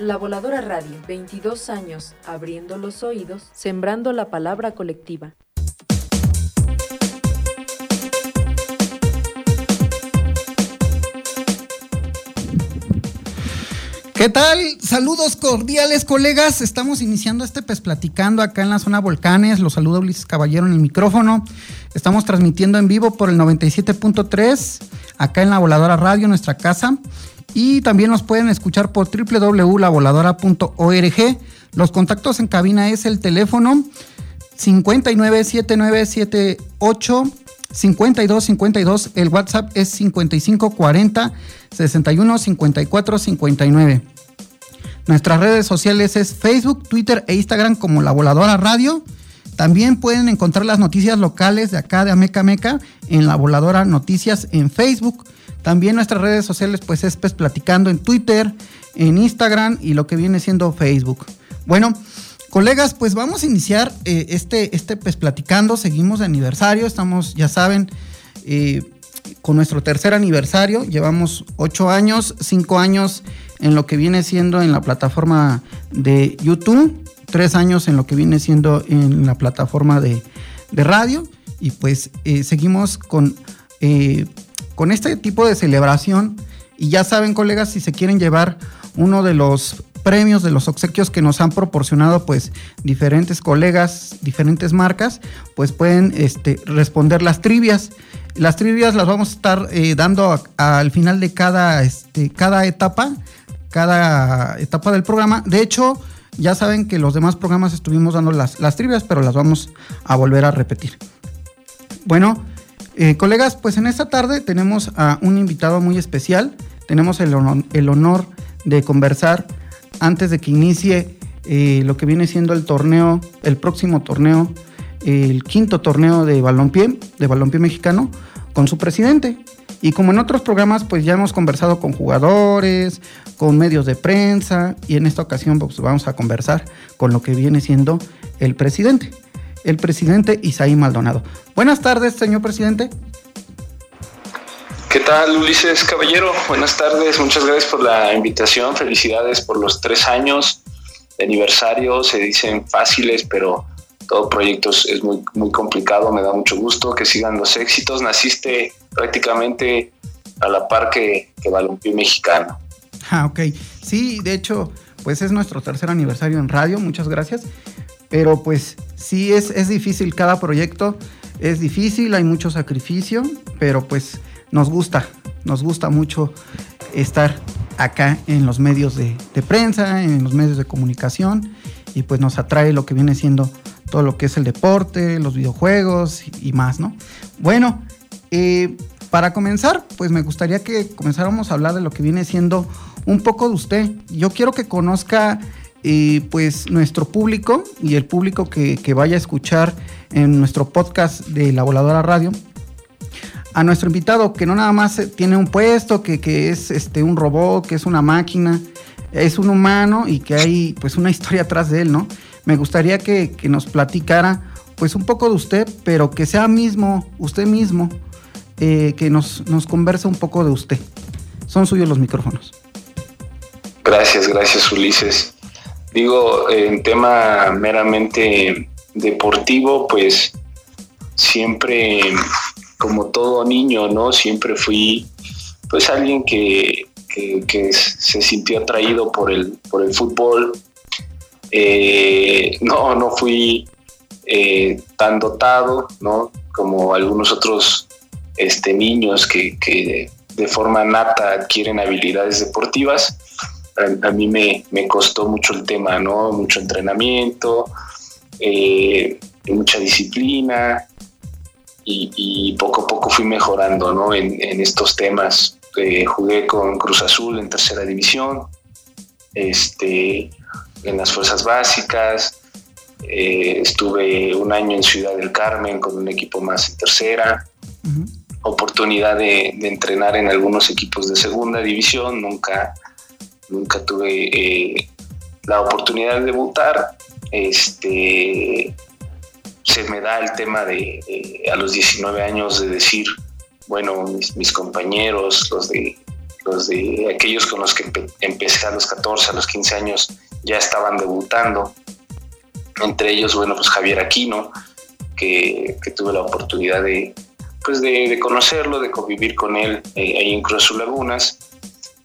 La Voladora Radio, 22 años, abriendo los oídos, sembrando la palabra colectiva. ¿Qué tal? Saludos cordiales, colegas. Estamos iniciando este Pez Platicando acá en la zona Volcanes. Los saluda Ulises Caballero en el micrófono. Estamos transmitiendo en vivo por el 97.3, acá en la Voladora Radio, nuestra casa. Y también nos pueden escuchar por www.lavoladora.org. Los contactos en cabina es el teléfono 597978 5252, el WhatsApp es 5540 61 54 59. Nuestras redes sociales es Facebook, Twitter e Instagram como La Voladora Radio. También pueden encontrar las noticias locales de acá de Ameca Meca en La Voladora Noticias en Facebook. También nuestras redes sociales pues es pues, Platicando en Twitter, en Instagram y lo que viene siendo Facebook. Bueno, Colegas, pues vamos a iniciar eh, este, este pues platicando, seguimos de aniversario, estamos, ya saben, eh, con nuestro tercer aniversario, llevamos ocho años, cinco años en lo que viene siendo en la plataforma de YouTube, tres años en lo que viene siendo en la plataforma de, radio. Y pues eh, seguimos con, con este tipo de celebración y ya saben colegas si se quieren llevar uno de los premios, de los obsequios que nos han proporcionado pues diferentes colegas, diferentes marcas, pues pueden este, responder las trivias. Las trivias las vamos a estar eh, dando al final de cada, este, cada etapa, cada etapa del programa. De hecho, ya saben que los demás programas estuvimos dando las, las trivias, pero las vamos a volver a repetir. Bueno, eh, colegas, pues en esta tarde tenemos a un invitado muy especial. Tenemos el honor de conversar antes de que inicie eh, lo que viene siendo el torneo, el próximo torneo, el quinto torneo de balompié, de balompié mexicano, con su presidente. Y como en otros programas, pues ya hemos conversado con jugadores, con medios de prensa, y en esta ocasión pues, vamos a conversar con lo que viene siendo el presidente, el presidente Isaí Maldonado. Buenas tardes, señor presidente. ¿Qué tal, Ulises Caballero? Buenas tardes, muchas gracias por la invitación, felicidades por los tres años de aniversario, se dicen fáciles, pero todo proyecto es muy, muy complicado, me da mucho gusto que sigan los éxitos, naciste prácticamente a la par que, que Balompié Mexicano. Ah, ok, sí, de hecho, pues es nuestro tercer aniversario en radio, muchas gracias, pero pues sí es, es difícil, cada proyecto es difícil, hay mucho sacrificio, pero pues nos gusta, nos gusta mucho estar acá en los medios de, prensa, en los medios de comunicación y pues nos atrae lo que viene siendo todo lo que es el deporte, los videojuegos y, más, ¿no? Bueno, eh, para comenzar, pues me gustaría que comenzáramos a hablar de lo que viene siendo un poco de usted. Yo quiero que conozca eh, pues nuestro público y el público que, que, vaya a escuchar en nuestro podcast de La Voladora Radio, a nuestro invitado, que no nada más tiene un puesto, que, es este, un robot, que es una máquina, es un humano y que hay pues una historia atrás de él, ¿no? Me gustaría que, nos platicara pues un poco de usted, pero que sea mismo, usted mismo, eh, que nos, nos converse un poco de usted. Son suyos los micrófonos. Gracias, gracias Ulises. Digo, en tema meramente deportivo, pues siempre como todo niño, ¿no? Siempre fui pues alguien que, se sintió atraído por el, por el fútbol. Eh, no, no fui eh, tan dotado, ¿no? Como algunos otros este, niños que, de forma nata adquieren habilidades deportivas. A, mí me, costó mucho el tema, ¿no? Mucho entrenamiento, eh, mucha disciplina, y, poco a poco fui mejorando ¿no? en, estos temas. Eh, jugué con Cruz Azul en tercera división. Este, en las fuerzas básicas, eh, estuve un año en Ciudad del Carmen con un equipo más en tercera, oportunidad de, entrenar en algunos equipos de segunda división, nunca, nunca tuve eh, la oportunidad de debutar. Este, se me da el tema de, a los 19 años de decir, bueno, mis, compañeros, los de, los de aquellos con los que empecé a los 14, a los 15 años, ya estaban debutando. Entre ellos, bueno, pues Javier Aquino, que, tuve la oportunidad de, pues de, conocerlo, de convivir con él eh, ahí en Cruz Lagunas.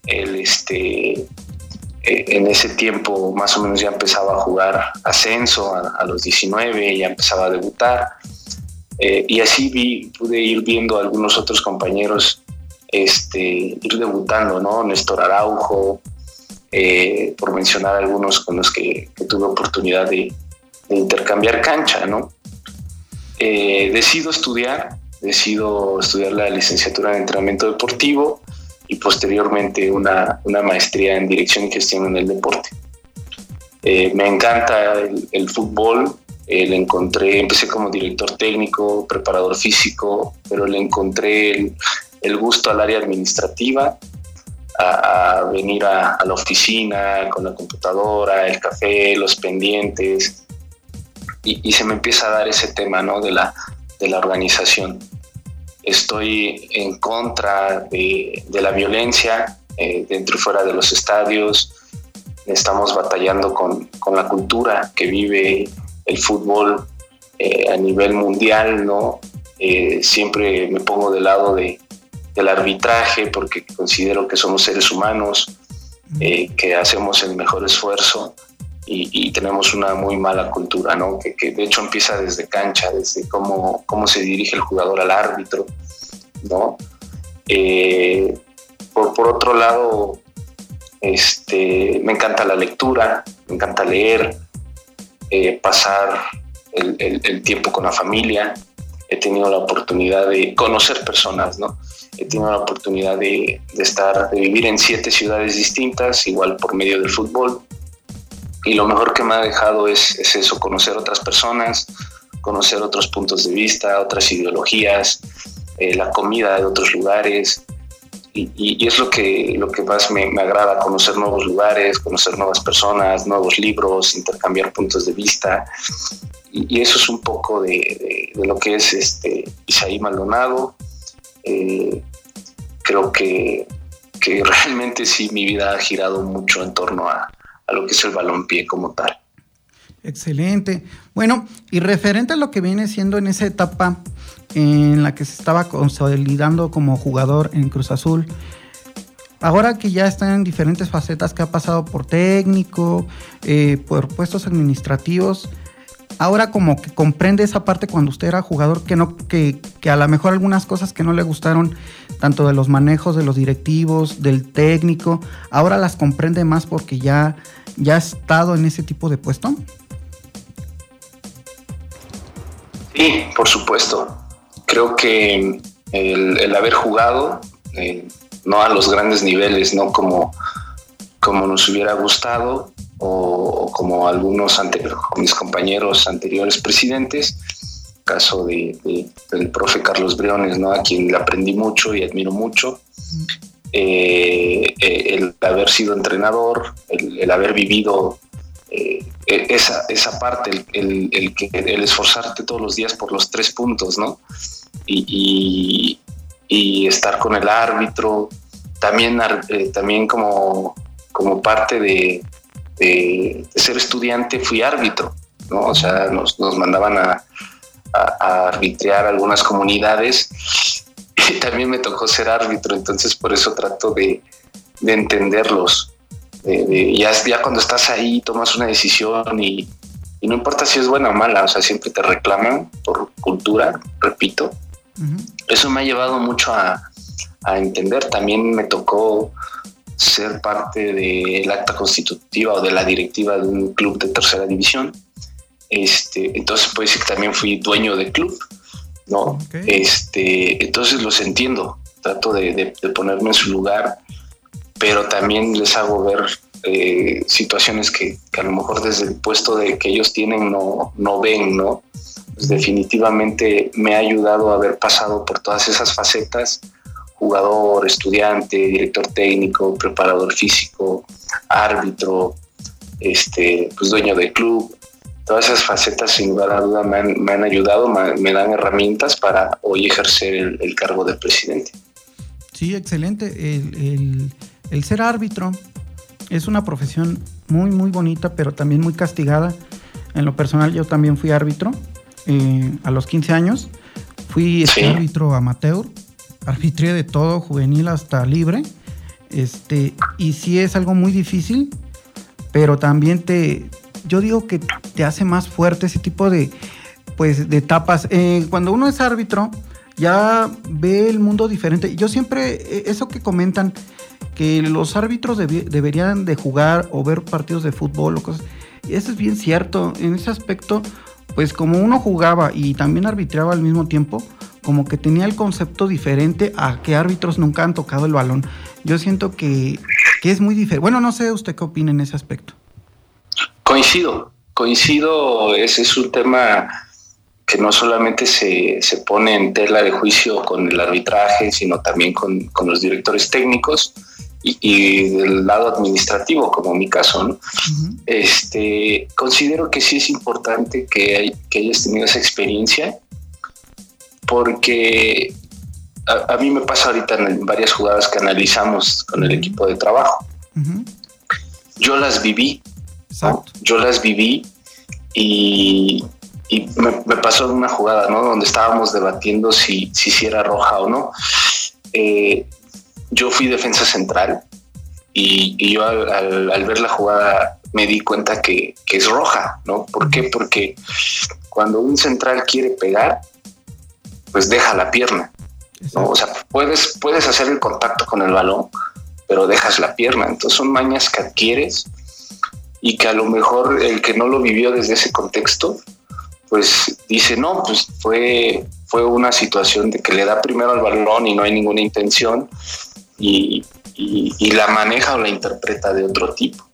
Él, este, eh, en ese tiempo más o menos ya empezaba a jugar ascenso a, los 19, ya empezaba a debutar. Eh, y así vi, pude ir viendo a algunos otros compañeros este, ir debutando, ¿no? Néstor Araujo, por mencionar algunos con los que tuve oportunidad de, intercambiar cancha, ¿no? Eh, decido estudiar, decido estudiar la licenciatura en entrenamiento deportivo y posteriormente una, maestría en dirección y gestión en el deporte. Eh, me encanta el, fútbol, eh, le encontré, empecé como director técnico, preparador físico, pero le encontré el, gusto al área administrativa, a, venir a, a, la oficina con la computadora, el café, los pendientes, y, se me empieza a dar ese tema ¿no? de, la, de la organización. Estoy en contra de, de la violencia eh, dentro y fuera de los estadios. Estamos batallando con, con la cultura que vive el fútbol eh, a nivel mundial, ¿no? Eh, siempre me pongo del lado de, del arbitraje porque considero que somos seres humanos, que hacemos el mejor esfuerzo y, tenemos una muy mala cultura, ¿no? Que, de hecho empieza desde cancha, desde cómo, cómo se dirige el jugador al árbitro, ¿no? Eh, por, por, otro lado, este, me encanta la lectura, me encanta leer, eh, pasar el, el, tiempo con la familia. He tenido la oportunidad de conocer personas, ¿no? He tenido la oportunidad de, de estar, de vivir en siete ciudades distintas, igual por medio del fútbol y lo mejor que me ha dejado es, eso, conocer otras personas, conocer otros puntos de vista, otras ideologías, eh, la comida de otros lugares. Y, es lo que, lo que más me, agrada, conocer nuevos lugares, conocer nuevas personas, nuevos libros, intercambiar puntos de vista. Y, eso es un poco de, lo que es este Isaí Maldonado. Eh, creo que, que realmente sí mi vida ha girado mucho en torno a, a lo que es el balompié como tal. Excelente. Bueno, y referente a lo que viene siendo en esa etapa en la que se estaba consolidando como jugador en Cruz Azul, ahora que ya está en diferentes facetas, que ha pasado por técnico, eh, por puestos administrativos, ahora como que comprende esa parte cuando usted era jugador, que no, que, que a lo mejor algunas cosas que no le gustaron, tanto de los manejos de los directivos, del técnico, ahora las comprende más porque ya ya ha estado en ese tipo de puesto? Sí, por supuesto. Creo que el, haber jugado, eh, no a los grandes niveles, no como, como nos hubiera gustado, o, como algunos mis compañeros anteriores presidentes, caso de, del profe Carlos Briones, ¿no? a quien le aprendí mucho y admiro mucho. Eh, eh, el haber sido entrenador, el, haber vivido eh, e, esa, esa parte, el, esforzarte todos los días por los tres puntos, ¿no? Y, y, estar con el árbitro, también, también como, como parte de, de, ser estudiante fui árbitro, ¿no? O sea, nos, nos mandaban a, a arbitrear algunas comunidades también me tocó ser árbitro, entonces por eso trato de, entenderlos. ya, ya cuando estás ahí tomas una decisión y, no importa si es buena o mala, o sea, siempre te reclaman por cultura, repito. Eso me ha llevado mucho a, entender. También me tocó ser parte del acta constitutiva o de la directiva de un club de tercera división. Este, entonces puede decir que también fui dueño del club. ¿no? Este, entonces los entiendo, trato de, ponerme en su lugar, pero también les hago ver eh, situaciones que, a lo mejor desde el puesto de que ellos tienen no, no ven, ¿no? Pues definitivamente me ha ayudado a haber pasado por todas esas facetas, jugador, estudiante, director técnico, preparador físico, árbitro, este, pues dueño de club, todas esas facetas sin lugar a duda me han, ayudado, me, dan herramientas para hoy ejercer el, cargo de presidente. Sí, excelente. El, ser árbitro es una profesión muy, muy bonita, pero también muy castigada. En lo personal yo también fui árbitro eh, a los 15 años. Fui este, árbitro amateur, arbitré de todo, juvenil hasta libre. Este, y sí es algo muy difícil, pero también te, yo digo que te hace más fuerte ese tipo de, pues, de etapas. Eh, cuando uno es árbitro, ya ve el mundo diferente. Yo siempre, eh, eso que comentan, que los árbitros deberían de jugar o ver partidos de fútbol o cosas, eso es bien cierto. En ese aspecto, pues como uno jugaba y también arbitraba al mismo tiempo, como que tenía el concepto diferente a que árbitros nunca han tocado el balón. Yo siento que, que es muy diferente. Bueno, no sé usted qué opina en ese aspecto. Coincido, coincido, ese es un tema que no solamente se, pone en tela de juicio con el arbitraje, sino también con, los directores técnicos y, del lado administrativo, como mi caso. este, considero que sí es importante que, hay, que hayas tenido esa experiencia, porque a, mí me pasa ahorita en varias jugadas que analizamos con el equipo de trabajo. Yo las viví, yo las viví y, me, pasó una jugada, ¿no? Donde estábamos debatiendo si, si, era roja o no. Eh, yo fui defensa central y, yo al, ver la jugada me di cuenta que, es roja, ¿no? ¿Por qué? Porque cuando un central quiere pegar, pues deja la pierna. O sea, puedes, puedes hacer el contacto con el balón, pero dejas la pierna. Entonces son mañas que adquieres y que a lo mejor el que no lo vivió desde ese contexto, pues dice, no, pues fue, fue una situación de que le da primero al balón y no hay ninguna intención y, la maneja o la interpreta de otro tipo,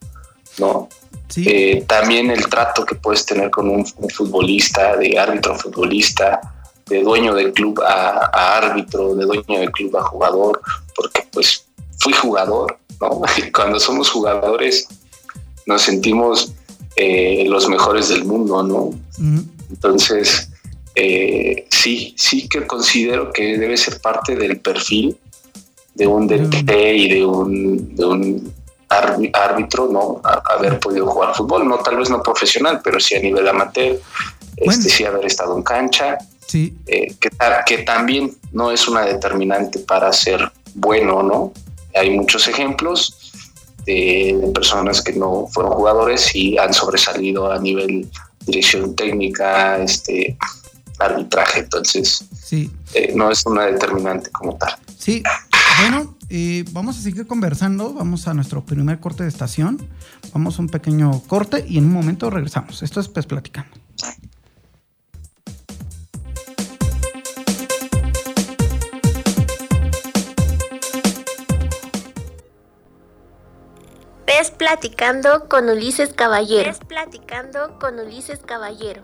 ¿no? Eh, también el trato que puedes tener con un, futbolista, de árbitro a futbolista, de dueño del club a, a, árbitro, de dueño del club a jugador, porque pues fui jugador, ¿no? Cuando somos jugadores nos sentimos eh, los mejores del mundo, ¿no? Entonces, eh, sí, sí que considero que debe ser parte del perfil de un DT y de un, de un árbitro, ¿no? haber podido jugar fútbol, no tal vez no profesional, pero sí a nivel amateur, este, sí haber estado en cancha, sí. Eh, que, que también no es una determinante para ser bueno, ¿no? Hay muchos ejemplos, de, personas que no fueron jugadores y han sobresalido a nivel dirección técnica, este arbitraje, entonces sí. Eh, no es una determinante como tal. Sí, bueno, vamos a seguir conversando, vamos a nuestro primer corte de estación, vamos a un pequeño corte y en un momento regresamos. Esto es Pes Platicando. platicando con Ulises Caballero. platicando con Ulises Caballero.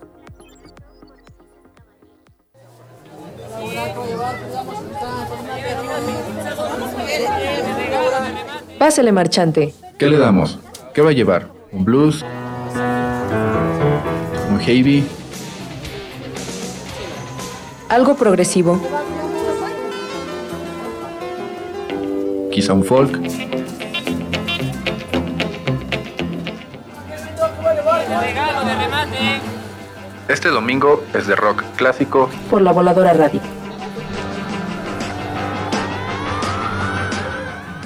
Pásale, marchante. ¿Qué le damos? ¿Qué va a llevar? ¿Un blues? ¿Un heavy? Algo progresivo. Quizá un folk. Este domingo es de rock clásico por la voladora radio.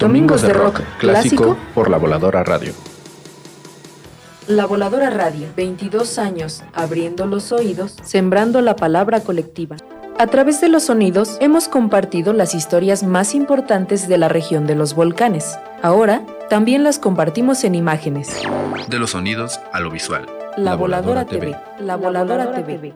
Domingos de rock clásico por la voladora radio. La Voladora Radio, 22 años, abriendo los oídos, sembrando la palabra colectiva. A través de los sonidos hemos compartido las historias más importantes de la región de los volcanes. Ahora también las compartimos en imágenes. De los sonidos a lo visual. La, Voladora, TV. La Voladora, TV.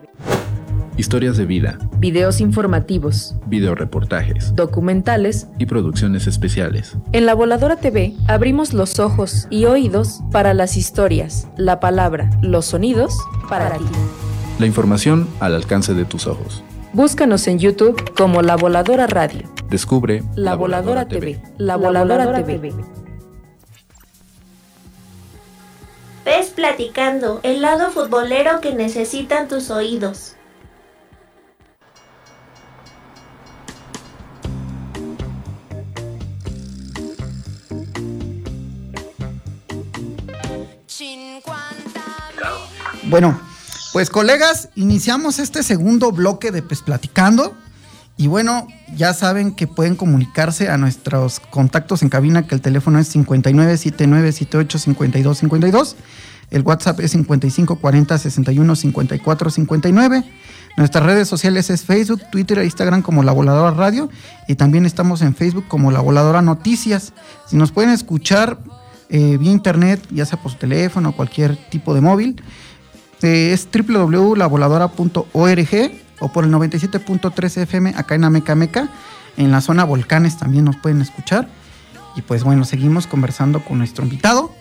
Historias de vida, videos informativos, videoreportajes, documentales y producciones especiales. En La Voladora TV abrimos los ojos y oídos para las historias, la palabra, los sonidos para, ti. La información al alcance de tus ojos. Búscanos en YouTube como La Voladora Radio. Descubre La, Voladora, TV. La Voladora, TV. Ves platicando, el lado futbolero que necesitan tus oídos. Bueno, pues colegas, iniciamos este segundo bloque de Pes Platicando. Y bueno, ya saben que pueden comunicarse a nuestros contactos en cabina, que el teléfono es 5979785252. El WhatsApp es 5540615459. Nuestras redes sociales es Facebook, Twitter e Instagram como La Voladora Radio. Y también estamos en Facebook como La Voladora Noticias. Si nos pueden escuchar eh, vía internet, ya sea por su teléfono o cualquier tipo de móvil, eh, es www.lavoladora.org o por el 97.3 FM acá en Amecameca. En la zona volcanes también nos pueden escuchar. Y pues bueno, seguimos conversando con nuestro invitado.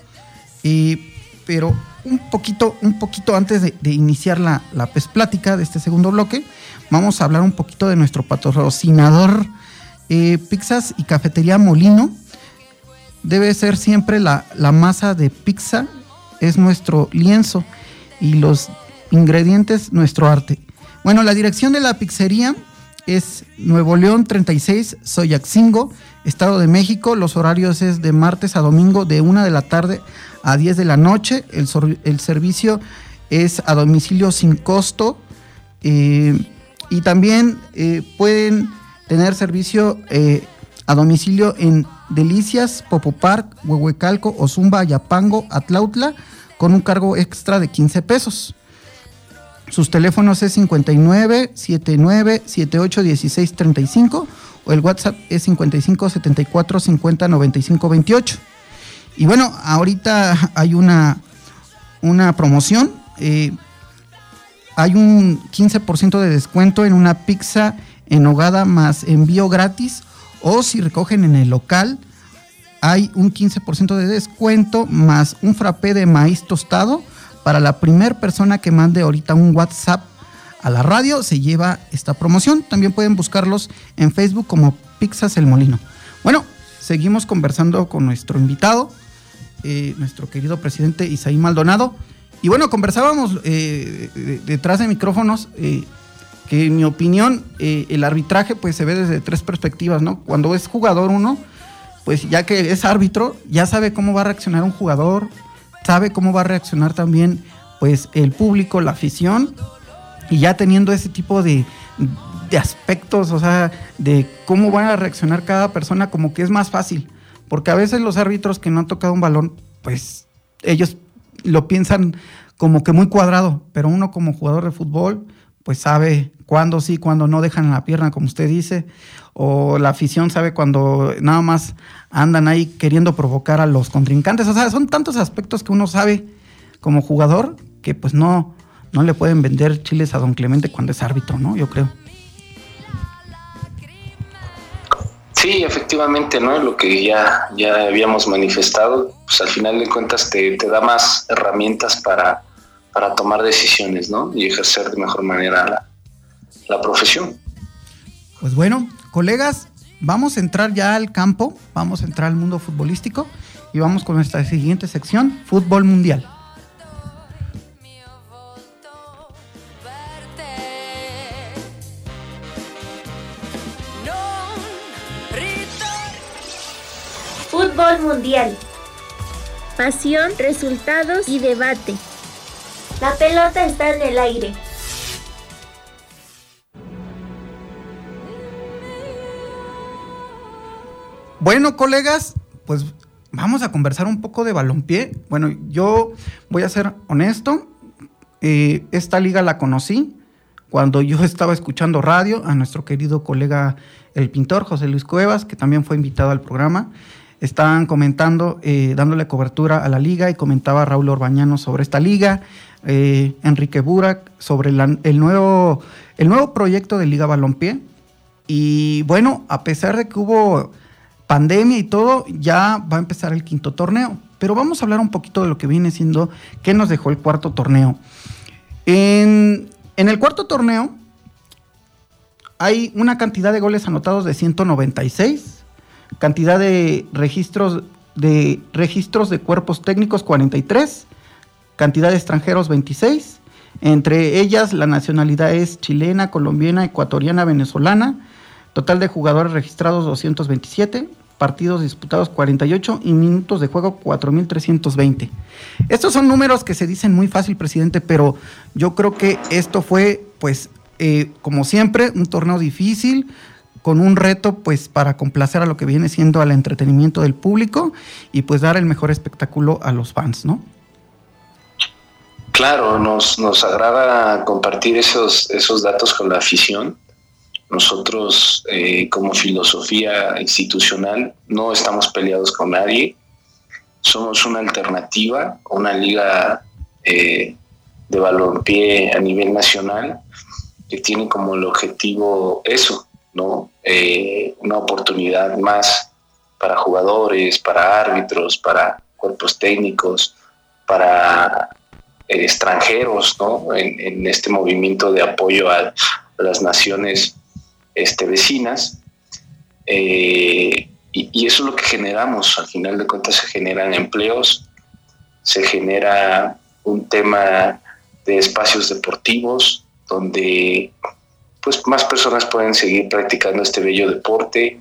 pero un poquito, un poquito antes de, iniciar la, la pez plática de este segundo bloque, vamos a hablar un poquito de nuestro patrocinador eh, Pizzas y Cafetería Molino. Debe ser siempre la masa de pizza, es nuestro lienzo y los ingredientes nuestro arte. Bueno, la dirección de la pizzería es Nuevo León 36, Soyaxingo, Estado de México. Los horarios es de martes a domingo de 1 de la tarde a 10 de la noche. El, servicio es a domicilio sin costo. Eh, y también eh, pueden tener servicio eh, a domicilio en Delicias, Popopark, Huehuecalco, Ozumba, Ayapango, Atlautla con un cargo extra de 15 pesos. Sus teléfonos es 59 79 78 16 35 o el WhatsApp es 55 74 50 95 28. Y bueno, ahorita hay una, una promoción. Eh, hay un 15% de descuento en una pizza en hogada más envío gratis o si recogen en el local hay un 15% de descuento más un frappé de maíz tostado para la primera persona que mande ahorita un WhatsApp a la radio se lleva esta promoción. También pueden buscarlos en Facebook como Pixas El Molino. Bueno, seguimos conversando con nuestro invitado, eh, nuestro querido presidente Isaí Maldonado. Y bueno, conversábamos eh, detrás de micrófonos eh, que en mi opinión el arbitraje pues se ve desde tres perspectivas, ¿no? Cuando es jugador uno, pues ya que es árbitro, ya sabe cómo va a reaccionar un jugador, sabe cómo va a reaccionar también pues el público, la afición, y ya teniendo ese tipo de, aspectos, o sea, de cómo van a reaccionar cada persona, como que es más fácil, porque a veces los árbitros que no han tocado un balón, pues ellos lo piensan como que muy cuadrado, pero uno como jugador de fútbol, pues sabe cuándo sí, cuándo no dejan la pierna, como usted dice, o la afición sabe cuando nada más andan ahí queriendo provocar a los contrincantes. O sea, son tantos aspectos que uno sabe como jugador que pues no, no le pueden vender chiles a don Clemente cuando es árbitro, ¿no? Yo creo. Sí, efectivamente, ¿no? Lo que ya, ya habíamos manifestado, pues al final de cuentas te, te da más herramientas para, para tomar decisiones, ¿no? Y ejercer de mejor manera la, la profesión. Pues bueno, colegas, vamos a entrar ya al campo, vamos a entrar al mundo futbolístico y vamos con nuestra siguiente sección, fútbol mundial. Fútbol mundial. Pasión, resultados y debate. La pelota está en el aire. Bueno, colegas, pues vamos a conversar un poco de balompié. Bueno, yo voy a ser honesto. Eh, esta liga la conocí cuando yo estaba escuchando radio a nuestro querido colega el pintor José Luis Cuevas, que también fue invitado al programa. estaban comentando, eh, dándole cobertura a la liga y comentaba Raúl Orbañano sobre esta liga, eh, Enrique Burak sobre el, nuevo, el nuevo proyecto de Liga Balompié. Y bueno, a pesar de que hubo pandemia y todo, ya va a empezar el quinto torneo. Pero vamos a hablar un poquito de lo que viene siendo, qué nos dejó el cuarto torneo. En, en el cuarto torneo hay una cantidad de goles anotados de 196, cantidad de registros de registros de cuerpos técnicos 43, cantidad de extranjeros 26, entre ellas la nacionalidad es chilena, colombiana, ecuatoriana, venezolana, total de jugadores registrados 227, partidos disputados 48 y minutos de juego 4.320. Estos son números que se dicen muy fácil, presidente, pero yo creo que esto fue, pues, eh, como siempre, un torneo difícil, con un reto, pues, para complacer a lo que viene siendo al entretenimiento del público y, pues, dar el mejor espectáculo a los fans, ¿no? Claro, nos, nos agrada compartir esos, esos datos con la afición nosotros, eh, como filosofía institucional, no estamos peleados con nadie. Somos una alternativa, una liga eh, de balompié a nivel nacional que tiene como el objetivo eso, ¿no? Eh, una oportunidad más para jugadores, para árbitros, para cuerpos técnicos, para extranjeros, ¿no? En, este movimiento de apoyo a las naciones este, vecinas. Eh, y, eso es lo que generamos. Al final de cuentas se generan empleos, se genera un tema de espacios deportivos donde pues más personas pueden seguir practicando este bello deporte,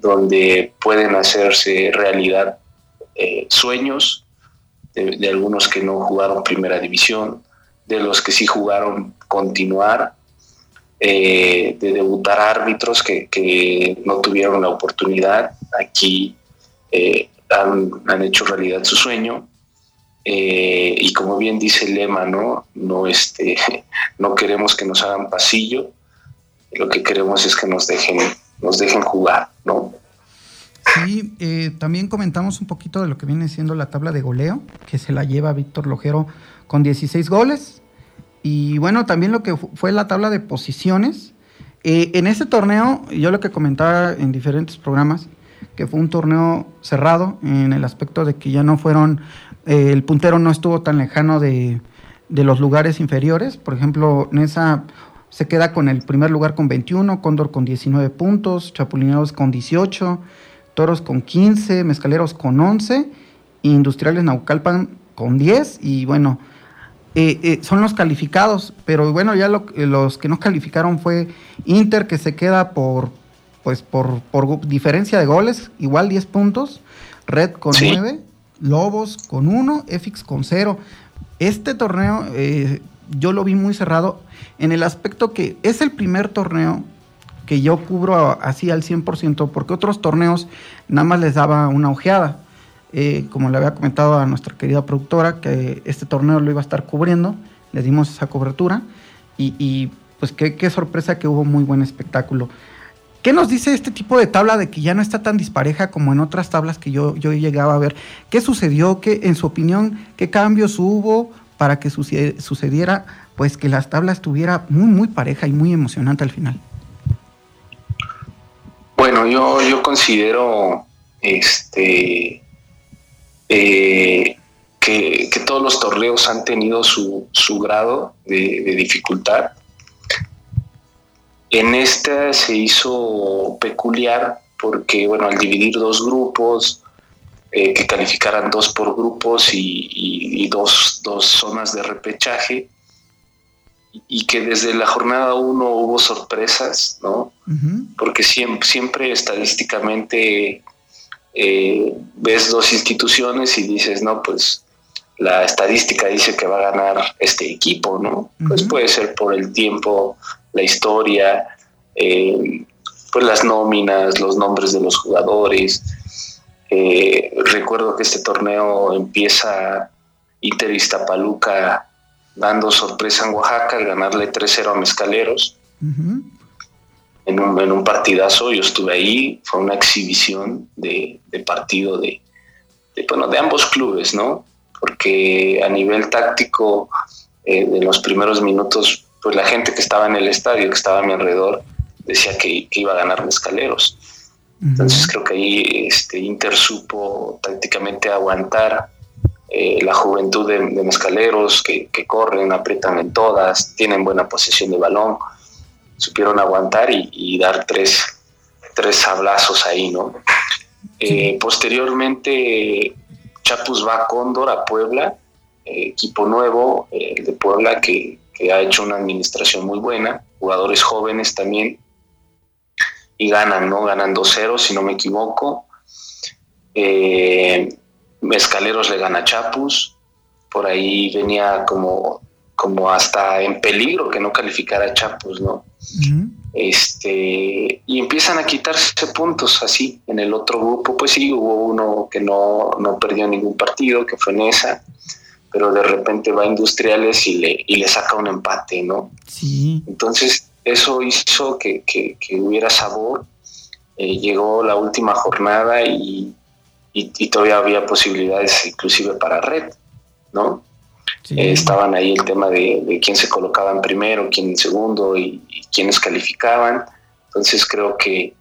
donde pueden hacerse realidad eh, sueños de, de, algunos que no jugaron primera división, de los que sí jugaron continuar eh, de debutar árbitros que, no tuvieron la oportunidad. Aquí eh, han, hecho realidad su sueño. Eh, y como bien dice el lema, ¿no? No, este, no queremos que nos hagan pasillo, lo que queremos es que nos dejen, nos dejen jugar, ¿no? Sí, también comentamos un poquito de lo que viene siendo la tabla de goleo, que se la lleva Víctor Lojero con 16 goles, y bueno, también lo que fue la tabla de posiciones. Eh, en este torneo, yo lo que comentaba en diferentes programas, que fue un torneo cerrado en el aspecto de que ya no fueron, eh, el puntero no estuvo tan lejano de, los lugares inferiores. Por ejemplo, Nesa se queda con el primer lugar con 21, Cóndor con 19 puntos, Chapulineros con 18, Toros con 15, Mezcaleros con 11, Industriales Naucalpan con 10 y bueno, eh, eh, son los calificados, pero bueno, ya los que no calificaron fue Inter, que se queda por, pues por, diferencia de goles, igual 10 puntos, Red con 9, Lobos con 1, EFIX con 0. Este torneo eh, yo lo vi muy cerrado en el aspecto que es el primer torneo que yo cubro así al 100%, porque otros torneos nada más les daba una ojeada. Eh, como le había comentado a nuestra querida productora, que este torneo lo iba a estar cubriendo, le dimos esa cobertura y, pues qué, sorpresa que hubo muy buen espectáculo. ¿Qué nos dice este tipo de tabla de que ya no está tan dispareja como en otras tablas que yo, yo llegaba a ver? ¿Qué sucedió? ¿Qué, en su opinión, qué cambios hubo para que sucediera pues que las tablas estuviera muy, muy pareja y muy emocionante al final? Bueno, yo, yo considero este eh, que, todos los torneos han tenido su, grado de, dificultad. En este se hizo peculiar porque, bueno, al dividir dos grupos, eh, que calificaran dos por grupos y, dos, zonas de repechaje, y que desde la jornada uno hubo sorpresas, ¿no? Porque siempre, siempre estadísticamente eh, ves dos instituciones y dices, no, pues la estadística dice que va a ganar este equipo, ¿no? Pues puede ser por el tiempo, la historia, eh, pues las nóminas, los nombres de los jugadores. Eh, recuerdo que este torneo empieza Inter en un, en un partidazo, yo estuve ahí, fue una exhibición de, partido de, bueno, de ambos clubes, ¿no? Porque a nivel táctico, eh, de los primeros minutos, pues la gente que estaba en el estadio, que estaba a mi alrededor, decía que, iba a ganar Mezcaleros. Entonces creo que ahí este, Inter supo tácticamente aguantar eh, la juventud de, Mezcaleros, que, corren, aprietan en todas, tienen buena posesión de balón, supieron aguantar y, dar tres, tres sablazos ahí, ¿no? Eh, posteriormente, Chapus va a Cóndor, a Puebla, eh, equipo nuevo de Puebla que, que ha hecho una administración muy buena, jugadores jóvenes también, y ganan, ¿no? Ganan 2-0, si no me equivoco. Eh, Mezcaleros le gana a Chapus. Por ahí venía como, como hasta en peligro que no calificara a Chapus, ¿no? Este, y empiezan a quitarse puntos así. En el otro grupo, pues sí, hubo uno que no, no perdió ningún partido, que fue en esa pero de repente va a Industriales y le, y le saca un empate, ¿no? Sí. Entonces, eso hizo que, hubiera sabor. Eh, llegó la última jornada y, todavía había posibilidades inclusive para red, ¿no? Eh, estaban ahí el tema de, quién se colocaba en primero, quién en segundo y, quiénes calificaban. Entonces creo que,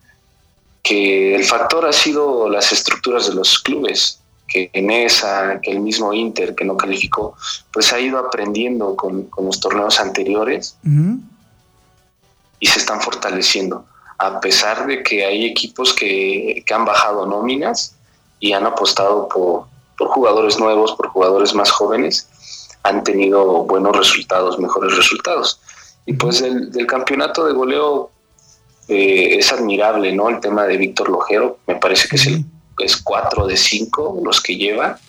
que el factor ha sido las estructuras de los clubes que en esa, que el mismo Inter que no calificó, pues ha ido aprendiendo con, los torneos anteriores y se están fortaleciendo, a pesar de que hay equipos que, han bajado nóminas y han apostado por, jugadores nuevos, por jugadores más jóvenes, han tenido buenos resultados, mejores resultados. Y pues del, campeonato de goleo eh, es admirable, ¿no? El tema de Víctor Lojero, me parece que es el es cuatro de cinco los que lleva,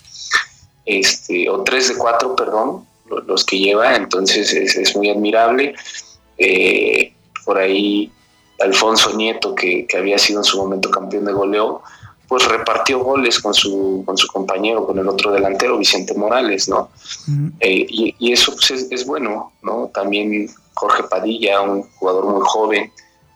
este, o tres de cuatro, perdón, los que lleva, entonces es, muy admirable. Eh, por ahí Alfonso Nieto, que, había sido en su momento campeón de goleo, pues repartió goles con su, con su compañero, con el otro delantero, Vicente Morales, ¿no? Eh, y, eso pues, es, bueno, ¿no? También Jorge Padilla, un jugador muy joven,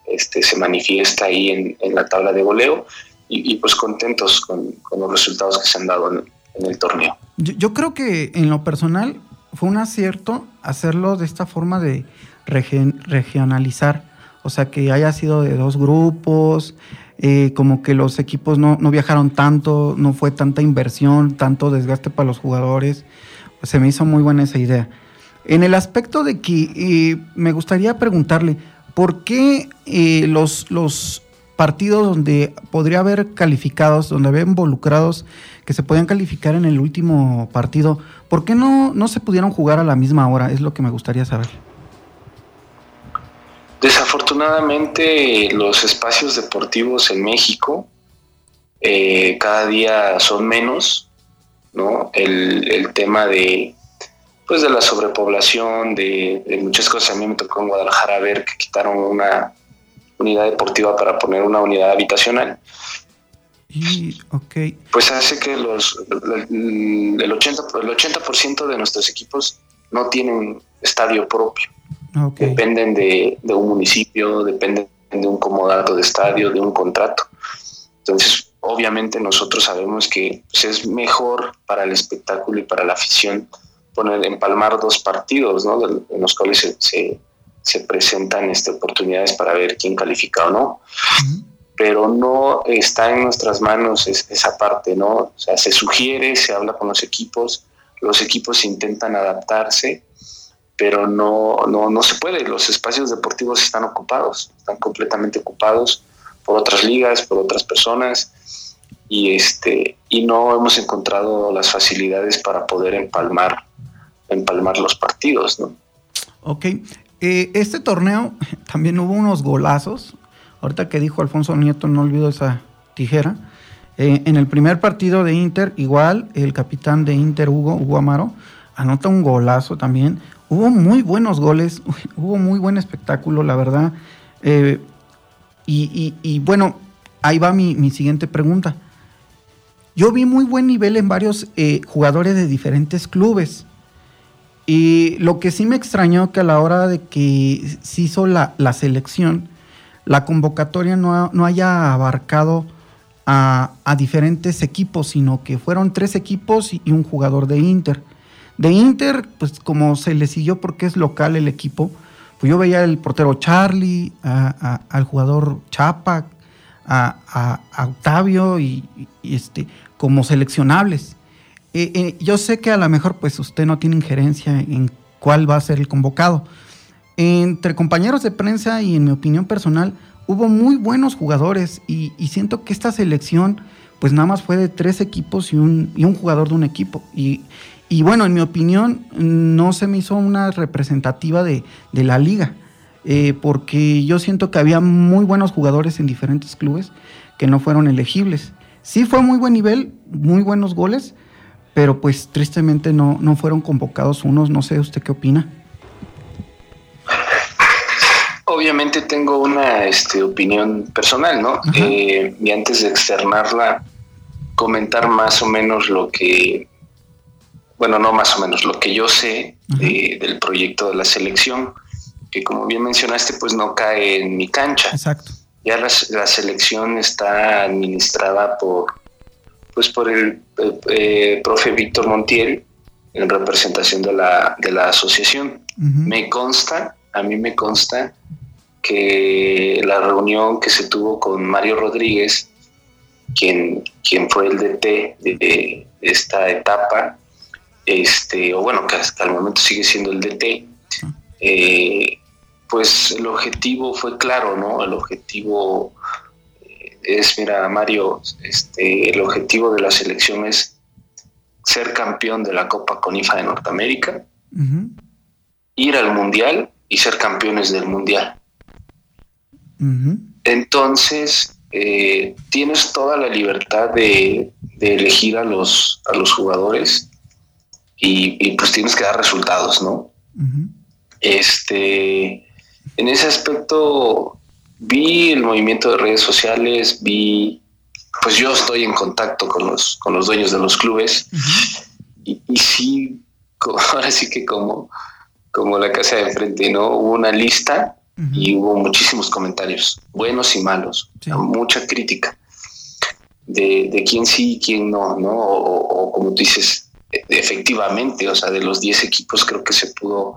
este, se manifiesta ahí en, en la tabla de goleo y, pues contentos con, los resultados que se han dado en, el torneo. Yo, creo que en lo personal fue un acierto hacerlo de esta forma de regionalizar, o sea, que haya sido de dos grupos, eh, como que los equipos no, viajaron tanto, no fue tanta inversión, tanto desgaste para los jugadores, se me hizo muy buena esa idea. En el aspecto de que eh, me gustaría preguntarle, ¿por qué eh, los, los partidos donde podría haber calificados, donde había involucrados que se podían calificar en el último partido, ¿por qué no, no se pudieron jugar a la misma hora? Es lo que me gustaría saber. Desafortunadamente los espacios deportivos en México eh, cada día son menos, ¿no? El, tema de pues de la sobrepoblación, de, de, muchas cosas. A mí me tocó en Guadalajara ver que quitaron una, unidad deportiva para poner una unidad habitacional. Y, okay. Pues hace que los, el 80, el 80 de nuestros equipos no tienen estadio propio. Dependen de, un municipio, dependen de un comodato de estadio, de un contrato. Entonces, obviamente nosotros sabemos que pues, es mejor para el espectáculo y para la afición poner empalmar dos partidos, ¿no? en los cuales se, se presentan este, oportunidades para ver quién califica o no. Pero no está en nuestras manos esa parte, ¿no? O sea, se sugiere, se habla con los equipos, los equipos intentan adaptarse, pero no, no, no se puede. Los espacios deportivos están ocupados, están completamente ocupados por otras ligas, por otras personas y este y no hemos encontrado las facilidades para poder empalmar empalmar los partidos, ¿no? Ok, eh, este torneo también hubo unos golazos. Ahorita que dijo Alfonso Nieto, no olvido esa tijera. Eh, en el primer partido de Inter, igual, el capitán de Inter, Hugo, Hugo Amaro, anota un golazo también. Hubo muy buenos goles, hubo muy buen espectáculo, la verdad. Eh, y, bueno, ahí va mi, siguiente pregunta. Yo vi muy buen nivel en varios jugadores de diferentes clubes. Y lo que sí me extrañó que a la hora de que se hizo la, selección, la convocatoria no, no haya abarcado a, diferentes equipos, sino que fueron tres equipos y, un jugador de Inter. De Inter, pues como se le siguió porque es local el equipo, pues yo veía al portero Charlie, al jugador Chapa, a, Octavio y, este, como seleccionables. Eh, eh, yo sé que a lo mejor pues usted no tiene injerencia en cuál va a ser el convocado. Entre compañeros de prensa y en mi opinión personal, hubo muy buenos jugadores y, siento que esta selección pues nada más fue de tres equipos y un, y un jugador de un equipo. Y, y, bueno, en mi opinión no se me hizo una representativa de, de la liga, eh, porque yo siento que había muy buenos jugadores en diferentes clubes que no fueron elegibles. Sí fue muy buen nivel, muy buenos goles, pero pues tristemente no, no fueron convocados unos, no sé usted qué opina. Obviamente tengo una este, opinión personal, ¿no? Eh, y antes de externarla, comentar más o menos lo que, bueno, no más o menos, lo que yo sé del proyecto de la selección, que como bien mencionaste, pues no cae en mi cancha. Exacto. Ya la, la selección está administrada por pues por el eh, profe Víctor Montiel en representación de la, de la asociación. Me consta, a mí me consta que la reunión que se tuvo con Mario Rodríguez, quien, quien fue el DT de, esta etapa, este, o bueno, que hasta el momento sigue siendo el DT, eh, pues el objetivo fue claro, ¿no? El objetivo es, mira, Mario, este, el objetivo de la selección es ser campeón de la Copa Conifa de Norteamérica, ir al Mundial y ser campeones del Mundial. Entonces, eh, tienes toda la libertad de, elegir a los, a los jugadores y, pues tienes que dar resultados, ¿no? Este, en ese aspecto, vi el movimiento de redes sociales, vi, pues yo estoy en contacto con los, con los dueños de los clubes y, sí, ahora sí que como, como la casa de enfrente, ¿no? Hubo una lista y hubo muchísimos comentarios, buenos y malos, mucha crítica de, de quién sí y quién no, ¿no? O, como tú dices, efectivamente, o sea, de los 10 equipos creo que se pudo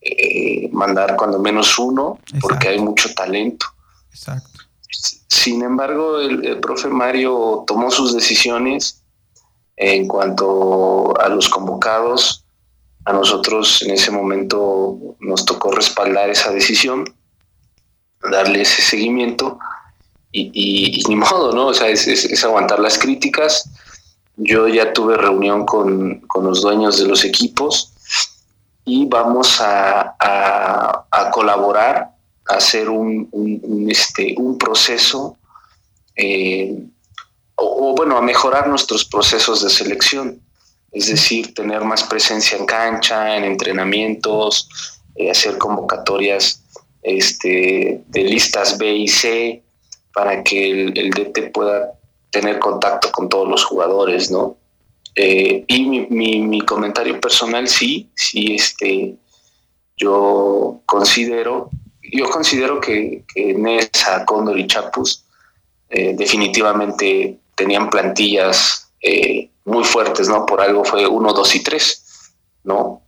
eh, mandar cuando menos uno, porque hay mucho talento. Exacto. Sin embargo, el, profe Mario tomó sus decisiones en cuanto a los convocados. A nosotros en ese momento nos tocó respaldar esa decisión, darle ese seguimiento y, ni modo, ¿no? O sea, es, aguantar las críticas. Yo ya tuve reunión con, con los dueños de los equipos y vamos a, colaborar, a hacer un, este, un proceso, eh, o, bueno, a mejorar nuestros procesos de selección, es decir, tener más presencia en cancha, en entrenamientos, eh, hacer convocatorias este, de listas B y C para que el DT pueda tener contacto con todos los jugadores, ¿no? Eh, y mi, comentario personal, sí, sí, este, yo considero, yo considero que, que Nesa, Cóndor y Chapus eh, definitivamente tenían plantillas eh, muy fuertes, ¿no? Por algo fue uno, dos y tres, ¿no?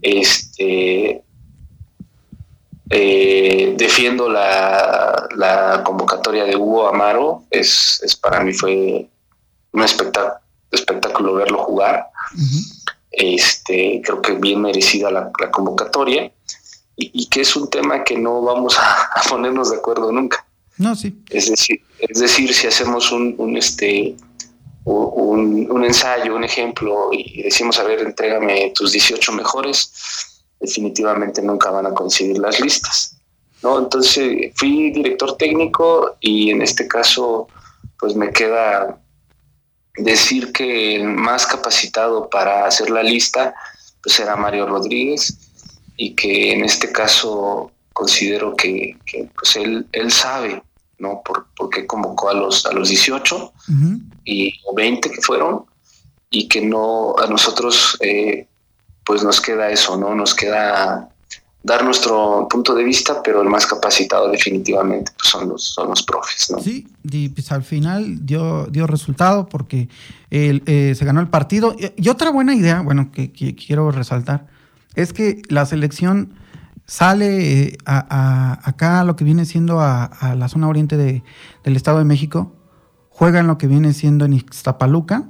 Este defiendo la, la, convocatoria de Hugo Amaro, es, es para mí fue un espectáculo espectáculo verlo jugar. Este, creo que bien merecida la, convocatoria y, que es un tema que no vamos a, ponernos de acuerdo nunca. No, sí. Es decir, es decir, si hacemos un, este un, ensayo, un ejemplo y decimos, a ver, entrégame tus 18 mejores, definitivamente nunca van a conseguir las listas. ¿no? Entonces fui director técnico y en este caso pues me queda decir que el más capacitado para hacer la lista pues era Mario Rodríguez y que en este caso considero que, pues él, él sabe ¿no? Por, qué convocó a los, a los 18 y, o 20 que fueron y que no a nosotros eh, pues nos queda eso, ¿no? Nos queda dar nuestro punto de vista, pero el más capacitado definitivamente pues, son, los, son los profes. ¿no? Sí, y pues al final dio, dio resultado porque eh, se ganó el partido. Y, otra buena idea, bueno, que, quiero resaltar, es que la selección sale eh, a, acá lo que viene siendo a, la zona oriente de, del Estado de México, juega en lo que viene siendo en Ixtapaluca,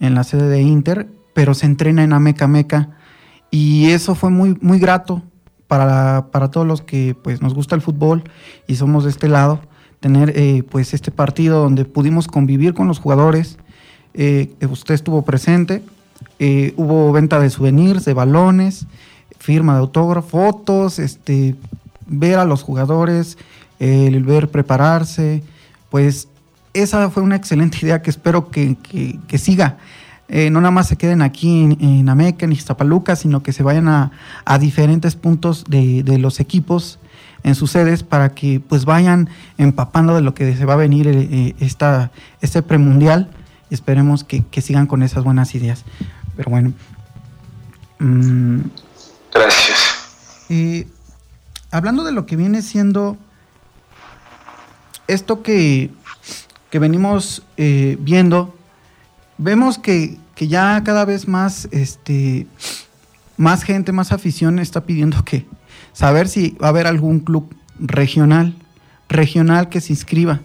en la sede de Inter, pero se entrena en Ameca Meca. Y eso fue muy, muy grato para, todos los que pues, nos gusta el fútbol y somos de este lado, tener eh, pues este partido donde pudimos convivir con los jugadores. Eh, usted estuvo presente, eh, hubo venta de souvenirs, de balones, firma de autógrafo, fotos, este, ver a los jugadores, el ver prepararse, pues esa fue una excelente idea que espero que, que siga. Eh, no nada más se queden aquí en, en, Ameca, en Iztapaluca, sino que se vayan a, diferentes puntos de, los equipos en sus sedes para que pues vayan empapando de lo que se va a venir eh, eh, esta, este premundial esperemos que, sigan con esas buenas ideas. Pero bueno. Mm, Gracias. hablando de lo que viene siendo esto que, que venimos viendo vemos que, ya cada vez más, este, más gente, más afición está pidiendo que saber si va a haber algún club regional, regional que se inscriba.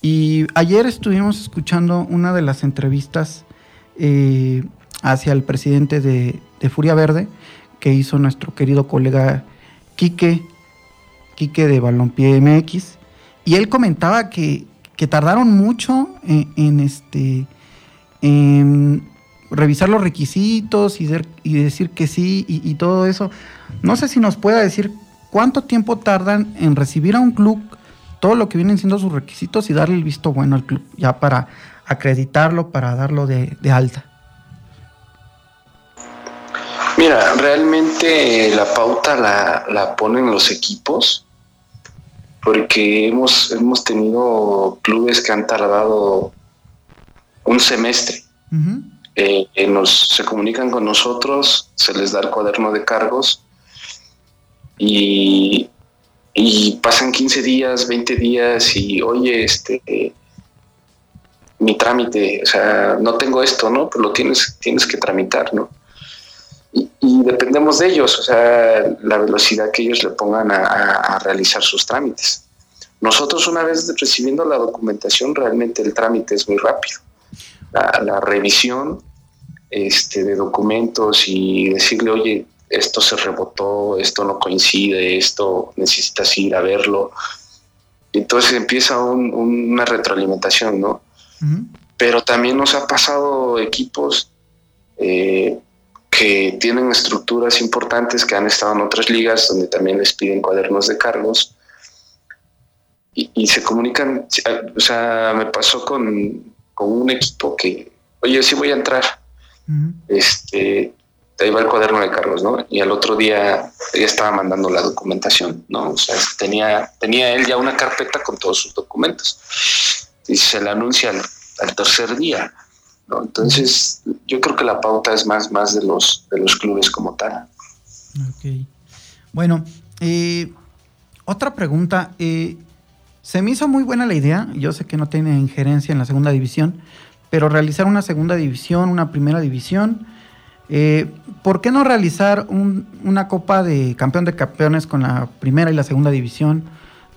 Y ayer estuvimos escuchando una de las entrevistas eh, hacia el presidente de, Furia Verde que hizo nuestro querido colega Quique, Quique de Balompié MX, y él comentaba que, tardaron mucho en este revisar los requisitos y, decir que sí y, todo eso. No sé si nos pueda decir cuánto tiempo tardan en recibir a un club todo lo que vienen siendo sus requisitos y darle el visto bueno al club, ya para acreditarlo, para darlo de, alta. Mira, realmente la pauta la, la, ponen los equipos, porque hemos, hemos tenido clubes que han tardado un semestre. Eh, nos, se comunican con nosotros, se les da el cuaderno de cargos y, pasan 15 días, 20 días y oye, este, mi trámite, o sea, no tengo esto, ¿no? Pues lo tienes, tienes que tramitar, ¿no? Y, dependemos de ellos, o sea, la velocidad que ellos le pongan a realizar sus trámites. Nosotros una vez recibiendo la documentación, realmente el trámite es muy rápido la, revisión este, de documentos y decirle, oye, esto se rebotó, esto no coincide, esto necesitas ir a verlo. Entonces empieza una retroalimentación, ¿no? Pero también nos ha pasado equipos eh, que tienen estructuras importantes que han estado en otras ligas donde también les piden cuadernos de cargos y, y se comunican, o sea, me pasó con, con un equipo que, oye, sí voy a entrar. Este, ahí va el cuaderno de cargos, ¿no? Y al otro día ella estaba mandando la documentación, ¿no? O sea, tenía, tenía él ya una carpeta con todos sus documentos. Y se le anuncia al, tercer día, ¿no? Entonces, yo creo que la pauta es más, más de los, de los clubes como tal. Ok. Bueno, eh, otra pregunta. Eh, se me hizo muy buena la idea, yo sé que no tiene injerencia en la segunda división, pero realizar una segunda división, una primera división, eh, ¿por qué no realizar una copa de campeón de campeones con la primera y la segunda división?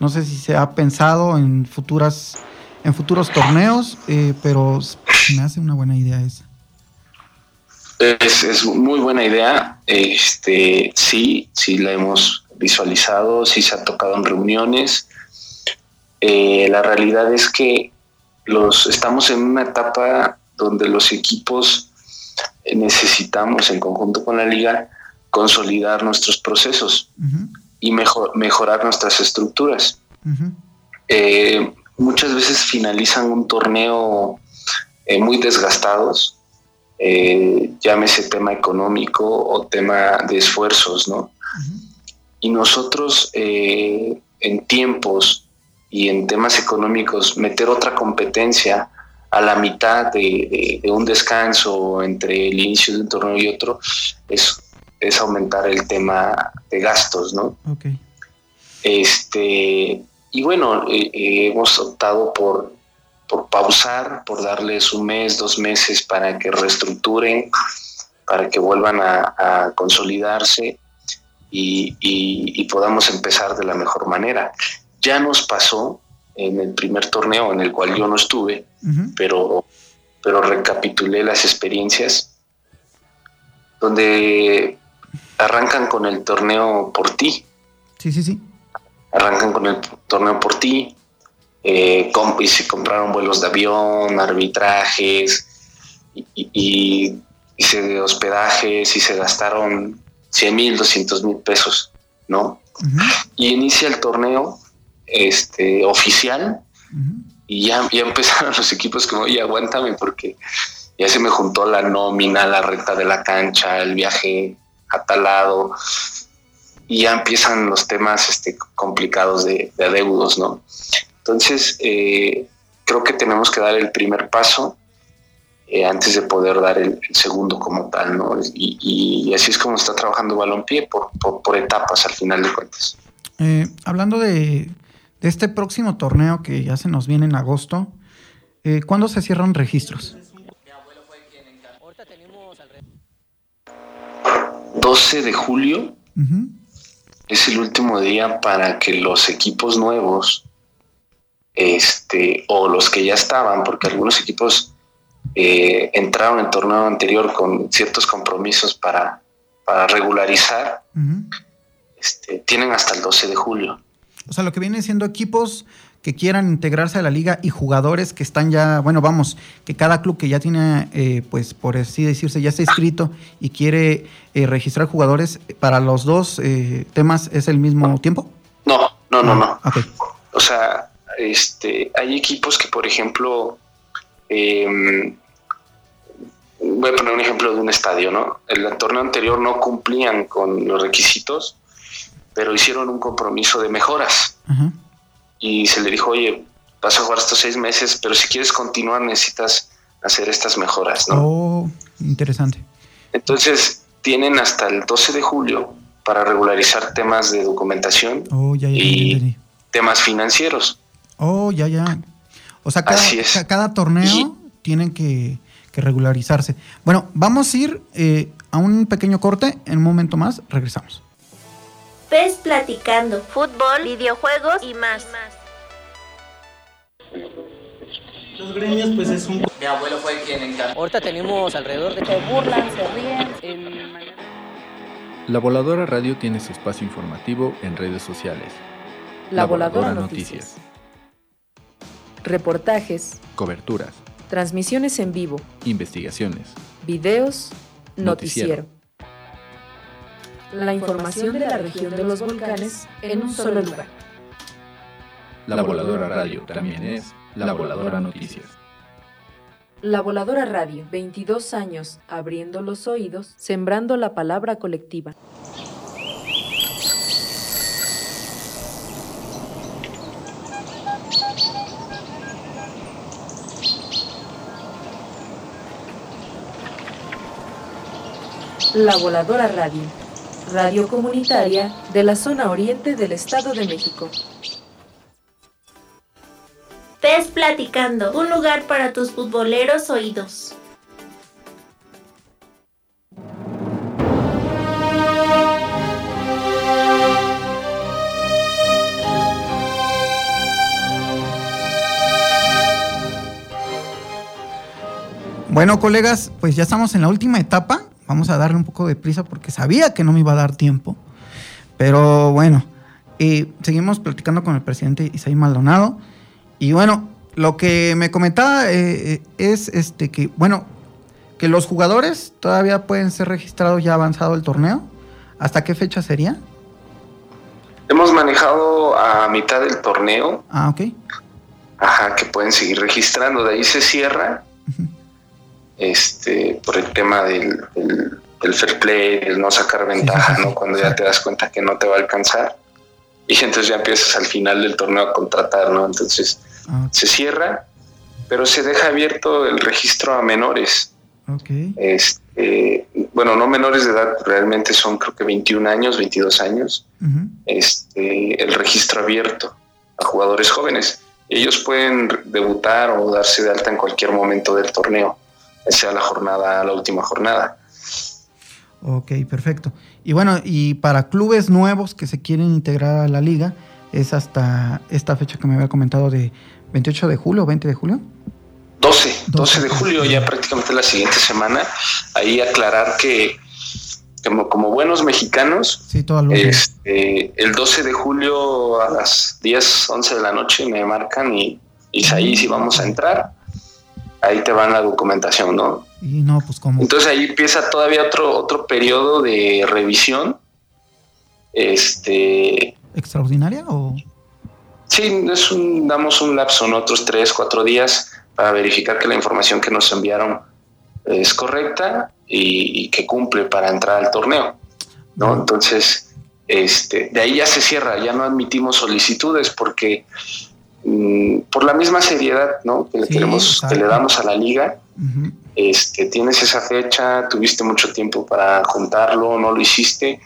No sé si se ha pensado en futuras en futuros torneos, eh, pero me hace una buena idea esa. Es, es, muy buena idea. Este, sí, sí la hemos visualizado, sí se ha tocado en reuniones. Eh, la realidad es que los, estamos en una etapa donde los equipos necesitamos en conjunto con la liga consolidar nuestros procesos y mejor, mejorar nuestras estructuras. Eh, muchas veces finalizan un torneo eh, muy desgastados, llámese tema económico o tema de esfuerzos, ¿no? Y nosotros en tiempos y en temas económicos meter otra competencia a la mitad de, un descanso entre el inicio de un torneo y otro es, es aumentar el tema gastos, ¿no? Ok. Este, y bueno, eh, eh, hemos optado por, por pausar, por darles un mes, dos meses para que reestructuren, para que vuelvan a, consolidarse y, podamos empezar de la mejor manera. Ya nos pasó en el primer torneo en el cual yo no estuve, pero, pero recapitulé las experiencias donde arrancan con el torneo por ti. Sí, sí, sí. Arrancan con el torneo por ti. Eh, y se compraron vuelos de avión, arbitrajes y, y, y, hospedajes y se gastaron 100 mil, 200 mil pesos, ¿no? Y inicia el torneo este, oficial y ya, ya empezaron los equipos como, oye, aguántame porque ya se me juntó la nómina, la renta de la cancha, el viaje a tal lado y ya empiezan los temas este, complicados de, de adeudos, ¿no? Entonces, eh, creo que tenemos que dar el primer paso eh, antes de poder dar el, segundo como tal, ¿no? Y, así es como está trabajando Balompié por, por, etapas al final de cuentas. Eh, hablando de, de, este próximo torneo que ya se nos viene en agosto, ¿cuándo se cierran registros? 12 de julio es el último día para que los equipos nuevos, este, o los que ya estaban, porque algunos equipos eh, entraron en el torneo anterior con ciertos compromisos para, para regularizar, este, tienen hasta el 12 de julio. O sea, lo que vienen siendo equipos que quieran integrarse a la liga y jugadores que están ya, bueno, vamos, que cada club que ya tiene, eh, pues por así decirse, ya está inscrito y quiere eh, registrar jugadores, para los dos eh, temas es el mismo tiempo? No, no, no, no. Ah, o sea, este, hay equipos que, por ejemplo, em, voy a poner un ejemplo de un estadio, ¿no? El torneo anterior no cumplían con los requisitos, pero hicieron un compromiso de mejoras. Y se le dijo, oye, vas a jugar estos seis meses, pero si quieres continuar necesitas hacer estas mejoras, ¿no? Oh, interesante. Entonces, tienen hasta el 12 de julio para regularizar temas de documentación oh, y temas financieros. Oh, ya, ya. O sea, cada, cada torneo tienen que, regularizarse. Bueno, vamos a ir eh, a un pequeño corte. En un momento más, regresamos. Ves platicando, fútbol, videojuegos y más. Los gremios, pues es un. Mi abuelo fue quien encargó. Ahorita tenemos alrededor de. Se burlan, se ríen. La Voladora Radio tiene su espacio informativo en redes sociales. La, Voladora, Noticias. Reportajes. Coberturas. Transmisiones en vivo. Investigaciones. Videos. noticiero la información de la región de los volcanes en un solo lugar. La Voladora Radio también es La Voladora Noticias. La Voladora Radio, 22 años abriendo los oídos, sembrando la palabra colectiva. La Voladora Radio radio comunitaria de la zona oriente del Estado de México. PES Platicando, un lugar para tus futboleros oídos. Bueno, colegas, pues ya estamos en la última etapa vamos a darle un poco de prisa porque sabía que no me iba a dar tiempo. Pero bueno, seguimos platicando con el presidente Isaí Maldonado. Y bueno, lo que me comentaba eh, eh, es este que, bueno, que los jugadores todavía pueden ser registrados ya avanzado el torneo. ¿Hasta qué fecha sería? Hemos manejado a mitad del torneo. Ah, ok. Ajá, que pueden seguir registrando. De ahí se cierra este, por el tema del, fair play, el no sacar ventaja, ¿no? Cuando ya te das cuenta que no te va a alcanzar. Y entonces ya empiezas al final del torneo a contratar, ¿no? Entonces ah, se cierra, pero se deja abierto el registro a menores. Okay. Este, bueno, no menores de edad, realmente son creo que 21 años, 22 años, este, el registro abierto a jugadores jóvenes. Ellos pueden debutar o darse de alta en cualquier momento del torneo, sea la jornada, la última jornada. Ok, perfecto. Y bueno, y para clubes nuevos que se quieren integrar a la liga, es hasta esta fecha que me había comentado de 28 de julio, 20 de julio. 12, 12 de julio, ya prácticamente la siguiente semana. Ahí aclarar que como, como buenos mexicanos, este, el 12 de julio a las 10, 11 de la noche me marcan y, y ahí sí vamos a entrar. Ahí te van la documentación, ¿no? Y no, pues como. Entonces ahí empieza todavía otro, otro periodo de revisión. Este. ¿Extraordinaria o.? Sí, es un, damos un lapso, en otros tres, cuatro días para verificar que la información que nos enviaron es correcta y, que cumple para entrar al torneo. ¿no? Entonces, este, de ahí ya se cierra, ya no admitimos solicitudes porque por la misma seriedad ¿no? que, le tenemos, que le damos a la liga, este, tienes esa fecha, tuviste mucho tiempo para juntarlo, no lo hiciste,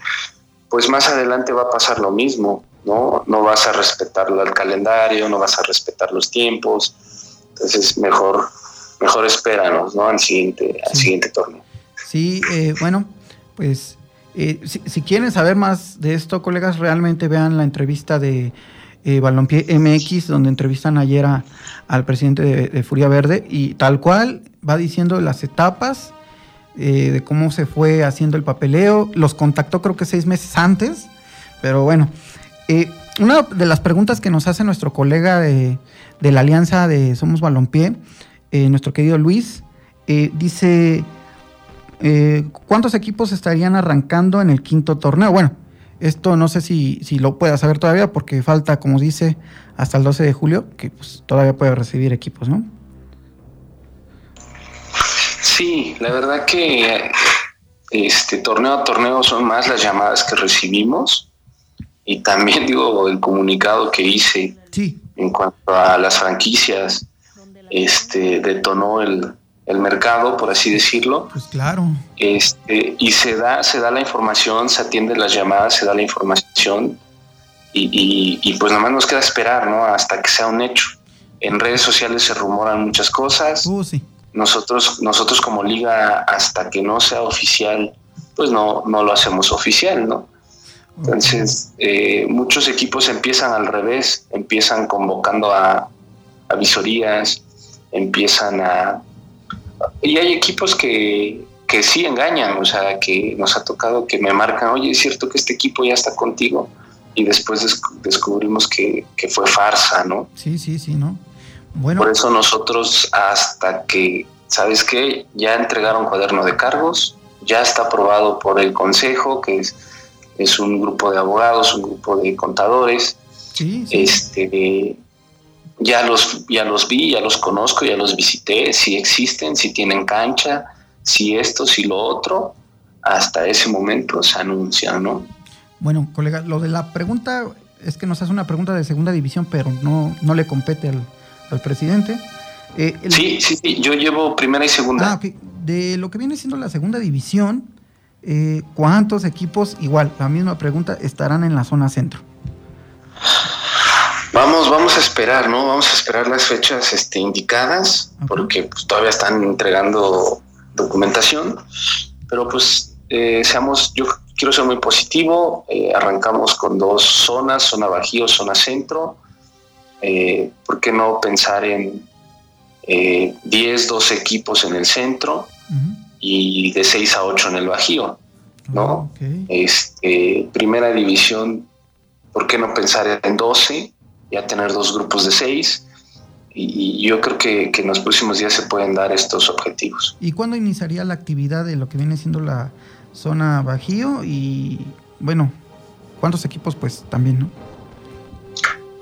pues más adelante va a pasar lo mismo. ¿no? No vas a respetar el calendario, no vas a respetar los tiempos. Entonces, mejor, mejor espéranos, ¿no? Al siguiente, al siguiente torneo. Sí, eh, bueno, pues eh, si, quieren saber más de esto, colegas, realmente vean la entrevista de eh, Balompié MX, donde entrevistan ayer al presidente de, Furia Verde, y tal cual va diciendo las etapas eh, de cómo se fue haciendo el papeleo. Los contactó creo que seis meses antes, pero bueno, eh, una de las preguntas que nos hace nuestro colega de, la Alianza de Somos Balompié, eh, nuestro querido Luis, dice, ¿cuántos equipos estarían arrancando en el quinto torneo? Bueno, esto no sé si, lo pueda saber todavía porque falta, como dice, hasta el 12 de julio, que pues, todavía puede recibir equipos, ¿no? Sí, la verdad que este torneo a torneo son más las llamadas que recibimos y también digo el comunicado que hice en cuanto a las franquicias, este detonó el, el mercado, por así decirlo. Pues claro. Este, y se da, se da la información, se atiende las llamadas, se da la información y, y, pues nada más nos queda esperar, ¿no? Hasta que sea un hecho. En redes sociales se rumoran muchas cosas. Uh, sí. Nosotros, nosotros como liga, hasta que no sea oficial, pues no, no lo hacemos oficial, ¿no? Entonces, eh, muchos equipos empiezan al revés, empiezan convocando a, visorías, empiezan a... Y hay equipos que, que sí engañan, o sea, que nos ha tocado que me marcan, oye, es cierto que este equipo ya está contigo, y después descubrimos que, que, fue farsa, ¿no? Sí, sí, sí, ¿no? Bueno. Por eso nosotros hasta que, ¿sabes qué? Ya entregaron cuaderno de cargos, ya está aprobado por el consejo, que es es un grupo de abogados, un grupo de contadores. Este, ya los, ya los vi, ya los conozco, ya los visité, si existen, si tienen cancha, si esto, si lo otro, hasta ese momento se anuncia, ¿no? Bueno, colega, lo de la pregunta es que nos hace una pregunta de segunda división, pero no, no le compete al, presidente. Eh, sí, sí, sí, yo llevo primera y segunda. Ah, De lo que viene siendo la segunda división, eh, ¿cuántos equipos, igual, la misma pregunta, estarán en la zona centro? Vamos, vamos a esperar, ¿no? Vamos a esperar las fechas este, indicadas, porque pues, todavía están entregando documentación, pero pues eh, seamos, yo quiero ser muy positivo, eh, arrancamos con dos zonas, zona bajío, zona centro, ¿por qué no pensar en 10, 12 equipos en el centro? y de 6 a 8 en el Bajío, ¿no? Este, primera división, ¿por qué no pensar en 12? Ya tener dos grupos de 6 y, yo creo que, en los próximos días se pueden dar estos objetivos. ¿Y cuándo iniciaría la actividad de lo que viene siendo la zona Bajío? Y bueno, ¿cuántos equipos pues también, no?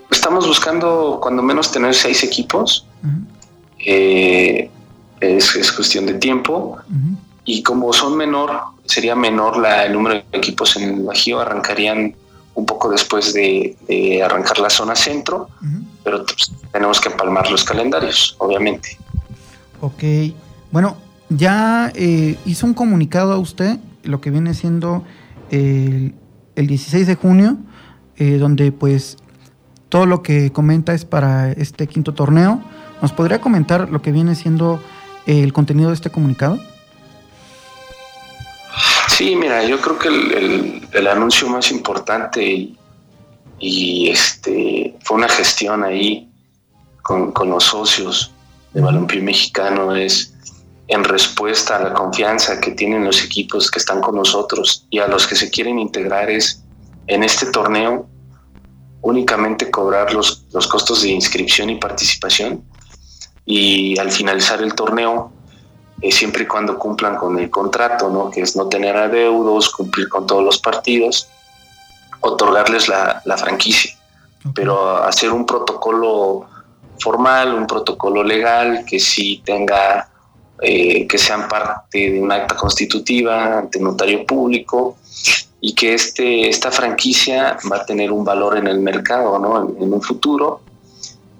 Estamos buscando cuando menos tener seis equipos. eh, es, cuestión de tiempo. Y como son menor, sería menor la, el número de equipos en el Bajío, arrancarían un poco después de, arrancar la zona centro, pero pues, tenemos que empalmar los calendarios, obviamente. Ok, bueno, ya eh, hizo un comunicado a usted, lo que viene siendo el, el 16 de junio, eh, donde pues todo lo que comenta es para este quinto torneo. ¿Nos podría comentar lo que viene siendo el contenido de este comunicado? Sí, mira, yo creo que el, el, anuncio más importante y, este fue una gestión ahí con, con los socios de Balompié Mexicano es en respuesta a la confianza que tienen los equipos que están con nosotros y a los que se quieren integrar es en este torneo únicamente cobrar los, los costos de inscripción y participación y al finalizar el torneo, eh, siempre y cuando cumplan con el contrato, ¿no? que es no tener adeudos, cumplir con todos los partidos, otorgarles la, la franquicia, pero hacer un protocolo formal, un protocolo legal que sí tenga, eh, que sean parte de un acta constitutiva ante notario público y que este, esta franquicia va a tener un valor en el mercado, ¿no? En, un futuro.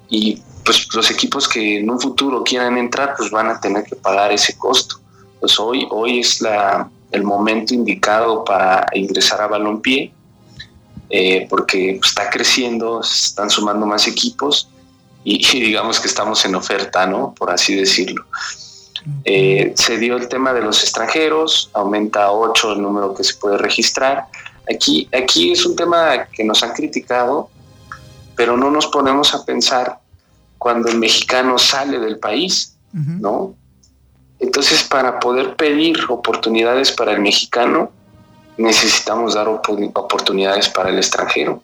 Y pues los equipos que en un futuro quieran entrar, pues van a tener que pagar ese costo. Pues hoy, hoy es la, el momento indicado para ingresar a balompié, eh, porque está creciendo, están sumando más equipos y, digamos que estamos en oferta, ¿no? Por así decirlo. Eh, se dio el tema de los extranjeros, aumenta a 8 el número que se puede registrar. Aquí, aquí es un tema que nos han criticado, pero no nos ponemos a pensar cuando el mexicano sale del país, ¿no? Entonces, para poder pedir oportunidades para el mexicano, necesitamos dar oportunidades para el extranjero.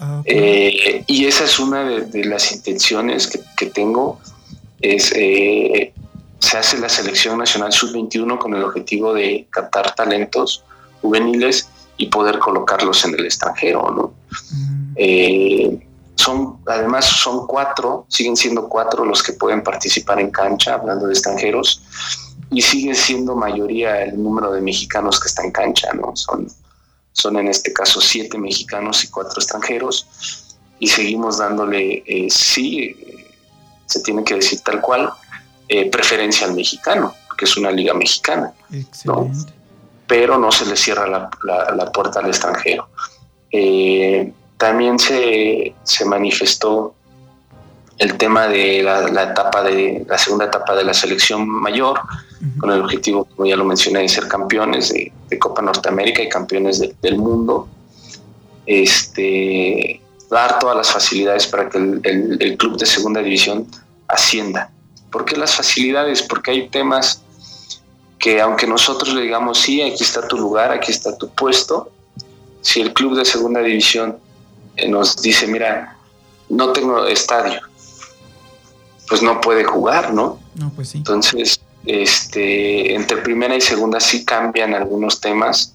Ah, eh, y esa es una de, las intenciones que, tengo, es eh, se hace la selección nacional sub-21 con el objetivo de captar talentos juveniles y poder colocarlos en el extranjero, ¿no? Mm. Eh, son, además son cuatro, siguen siendo cuatro los que pueden participar en cancha, hablando de extranjeros, y sigue siendo mayoría el número de mexicanos que está en cancha, ¿no? Son son en este caso siete mexicanos y cuatro extranjeros, y seguimos dándole, eh, sí, eh, se tiene que decir tal cual, eh, preferencia al mexicano, porque es una liga mexicana, ¿no? pero no se le cierra la, puerta al extranjero. También se, se manifestó el tema de la, etapa de la segunda etapa de la selección mayor, con el objetivo, como ya lo mencioné, de ser campeones de, Copa Norteamérica y campeones del mundo. Este, dar todas las facilidades para que el, club de segunda división ascienda. ¿Por qué las facilidades? Porque hay temas que aunque nosotros le digamos, sí, aquí está tu lugar, aquí está tu puesto, si el club de segunda división nos dice, mira, no tengo estadio, pues no puede jugar, ¿no? No, pues sí. Entonces, este, entre primera y segunda sí cambian algunos temas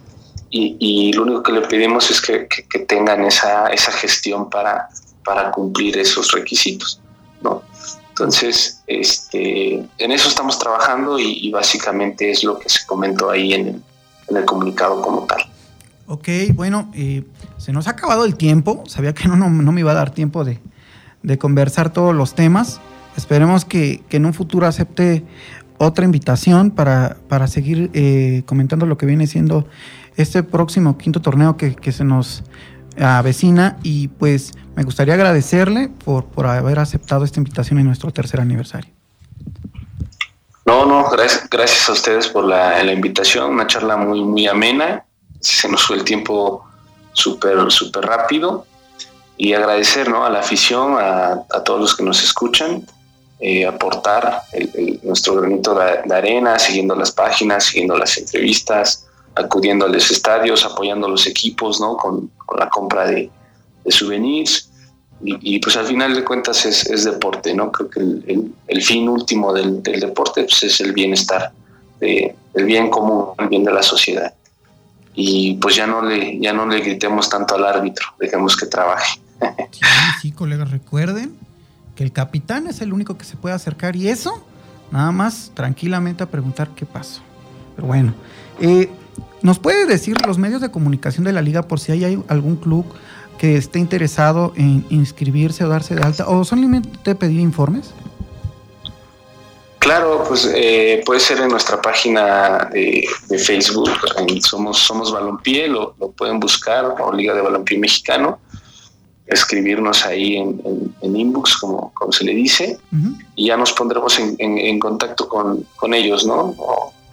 y, lo único que le pedimos es que, tengan esa, esa gestión para, para cumplir esos requisitos, ¿no? Entonces, este, en eso estamos trabajando y, básicamente es lo que se comentó ahí en el, comunicado como tal. Ok, bueno, eh, se nos ha acabado el tiempo. Sabía que no, no, me iba a dar tiempo de, de conversar todos los temas. Esperemos que, en un futuro acepte otra invitación para, para seguir eh, comentando lo que viene siendo este próximo quinto torneo que, se nos avecina y pues me gustaría agradecerle por, por haber aceptado esta invitación en nuestro tercer aniversario. No, no, gracias, gracias a ustedes por la, invitación, una charla muy, muy amena, se nos fue el tiempo súper, súper rápido y agradecer ¿no? a la afición, a, todos los que nos escuchan eh, aportar nuestro granito de, arena, siguiendo las páginas, siguiendo las entrevistas, acudiendo a los estadios, apoyando a los equipos, ¿no? Con, la compra de, souvenirs. Y, pues al final de cuentas es, deporte, ¿no? Creo que el, fin último del, deporte pues, es el bienestar, el bien común, el bien de la sociedad. Y pues ya no le, ya no le gritemos tanto al árbitro, dejemos que trabaje. Sí, sí, colegas, recuerden que el capitán es el único que se puede acercar y eso, nada más tranquilamente a preguntar qué pasó. Pero bueno, eh, ¿nos puede decir los medios de comunicación de la liga por si hay algún club que esté interesado en inscribirse o darse de alta o solamente pedir informes? Claro, pues eh, puede ser en nuestra página de, Facebook, somos Somos Balompié, lo, pueden buscar, o Liga de Balompié Mexicano, escribirnos ahí en, inbox, como, como, se le dice, y ya nos pondremos en, contacto con, con, ellos, ¿no?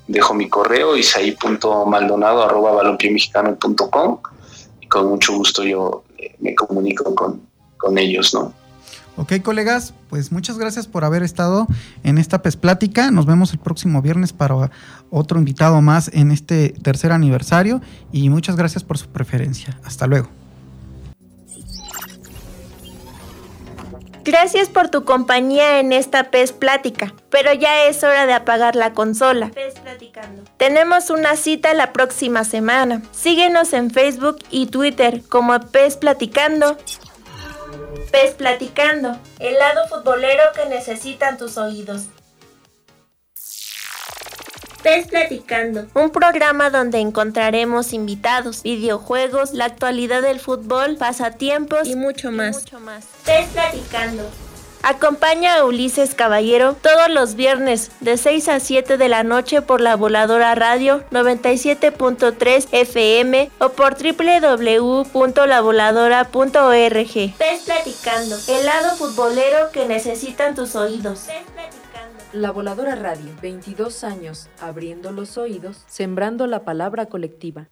dejo mi correo isaí.maldonado arroba y con mucho gusto yo eh, me comunico con, con ellos, ¿no? Ok, colegas, pues muchas gracias por haber estado en esta PES Plática. Nos vemos el próximo viernes para otro invitado más en este tercer aniversario y muchas gracias por su preferencia. Hasta luego. Gracias por tu compañía en esta PES Plática, pero ya es hora de apagar la consola. PES Platicando. Tenemos una cita la próxima semana. Síguenos en Facebook y Twitter como PES Platicando Pez Platicando, el lado futbolero que necesitan tus oídos. Pez Platicando, un programa donde encontraremos invitados, videojuegos, la actualidad del fútbol, pasatiempos y mucho más. Pez Platicando. Acompaña a Ulises Caballero todos los viernes de 6 a 7 de la noche por la voladora radio 97.3 FM o por www.lavoladora.org. Pes platicando, el lado futbolero que necesitan tus oídos. La Voladora Radio, 22 años, abriendo los oídos, sembrando la palabra colectiva.